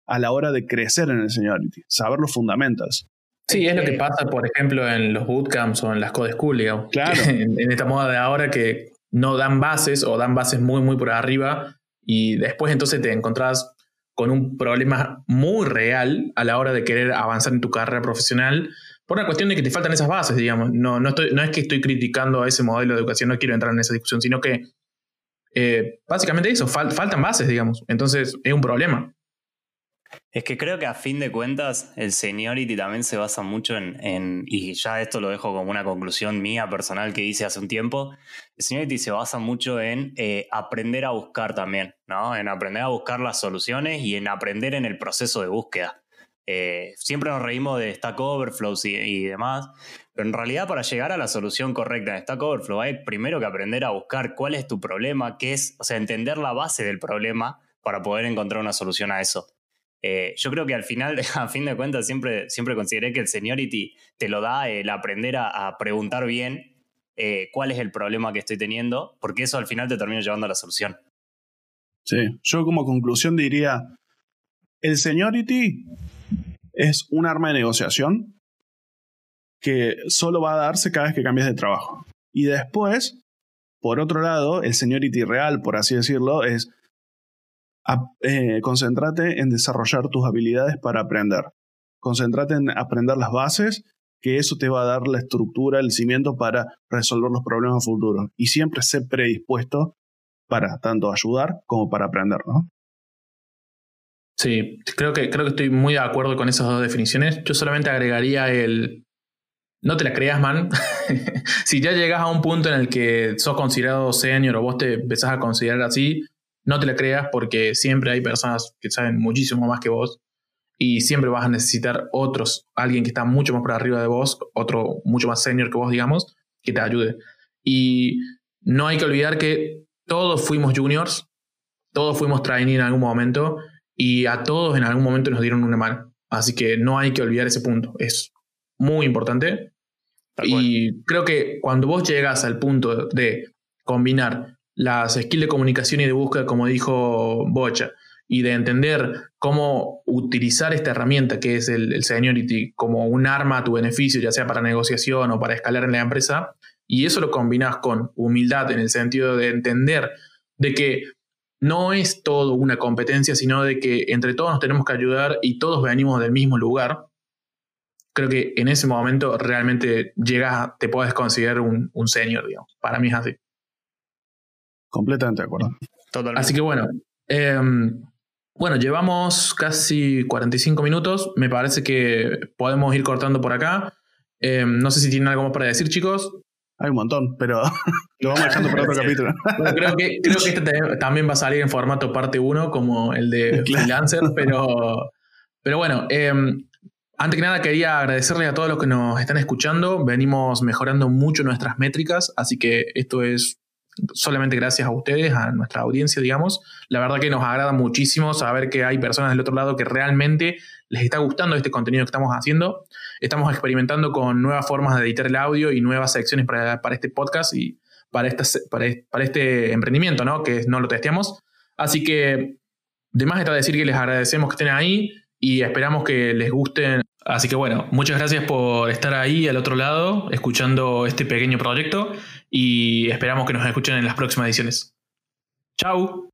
a la hora de crecer en el seniority, saber los fundamentos. Sí, es lo que pasa, por ejemplo, en los bootcamps o en las code school, digamos. Claro. En, en, esta moda de ahora que no dan bases o dan bases muy, muy por arriba y después entonces te encontrás con un problema muy real a la hora de querer avanzar en tu carrera profesional por una cuestión de que te faltan esas bases, digamos. No, no, estoy, no es que estoy criticando a ese modelo de educación, no quiero entrar en esa discusión, sino que eh, básicamente eso, faltan bases, digamos. Entonces es un problema. Es que creo que a fin de cuentas el seniority también se basa mucho en, y ya esto lo dejo como una conclusión mía personal que hice hace un tiempo, el seniority se basa mucho en eh, aprender a buscar también, ¿no? En aprender a buscar las soluciones y en aprender en el proceso de búsqueda. Eh, siempre nos reímos de Stack Overflow y, demás, pero en realidad para llegar a la solución correcta en Stack Overflow hay primero que aprender a buscar cuál es tu problema, qué es, o sea, entender la base del problema para poder encontrar una solución a eso. Eh, yo creo que al final, a fin de cuentas, siempre, siempre consideré que el seniority te lo da el aprender a, preguntar bien eh, cuál es el problema que estoy teniendo, porque eso al final te termina llevando a la solución. Sí, yo como conclusión diría, el seniority es un arma de negociación que solo va a darse cada vez que cambias de trabajo. Y después, por otro lado, el seniority real, por así decirlo, es eh, concéntrate en desarrollar tus habilidades para aprender. Concéntrate en aprender las bases, que eso te va a dar la estructura, el cimiento para resolver los problemas futuros. Y siempre sé predispuesto para tanto ayudar como para aprender, ¿no? Sí, creo que, creo que estoy muy de acuerdo con esas dos definiciones. Yo solamente agregaría el. No te la creas, man. si ya llegas a un punto en el que sos considerado senior o vos te empezás a considerar así, no te la creas porque siempre hay personas que saben muchísimo más que vos y siempre vas a necesitar otros, alguien que está mucho más por arriba de vos, otro mucho más senior que vos, digamos, que te ayude. Y no hay que olvidar que todos fuimos juniors, todos fuimos training en algún momento y a todos en algún momento nos dieron una mano. Así que no hay que olvidar ese punto. Es muy importante. Y creo que cuando vos llegas al punto de combinar las skills de comunicación y de búsqueda, como dijo Bocha, y de entender cómo utilizar esta herramienta que es el, el, seniority como un arma a tu beneficio, ya sea para negociación o para escalar en la empresa, y eso lo combinas con humildad en el sentido de entender de que no es todo una competencia, sino de que entre todos nos tenemos que ayudar y todos venimos del mismo lugar. Creo que en ese momento realmente llegas, te puedes considerar un, un senior, digamos. Para mí es así. Completamente de acuerdo. Totalmente. Así que bueno, em, bueno, llevamos casi 45 minutos. Me parece que podemos ir cortando por acá. Em, no sé si tienen algo más para decir, chicos. Hay un montón, pero lo vamos dejando para otro capítulo. Bueno, creo, que, creo que este te- también va a salir en formato parte 1, como el de Claro. freelancer, pero, pero bueno, em, antes que nada quería agradecerle a todos los que nos están escuchando. Venimos mejorando mucho nuestras métricas, así que esto es solamente gracias a ustedes, a nuestra audiencia, digamos. La verdad que nos agrada muchísimo saber que hay personas del otro lado que realmente les está gustando este contenido que estamos haciendo. Estamos experimentando con nuevas formas de editar el audio y nuevas secciones para, para este podcast y para, esta, para, para este emprendimiento, ¿no? Que no lo testeamos. Así que, de más está decir que les agradecemos que estén ahí y esperamos que les gusten. Así que bueno, muchas gracias por estar ahí al otro lado, escuchando este pequeño proyecto y esperamos que nos escuchen en las próximas ediciones. Chau.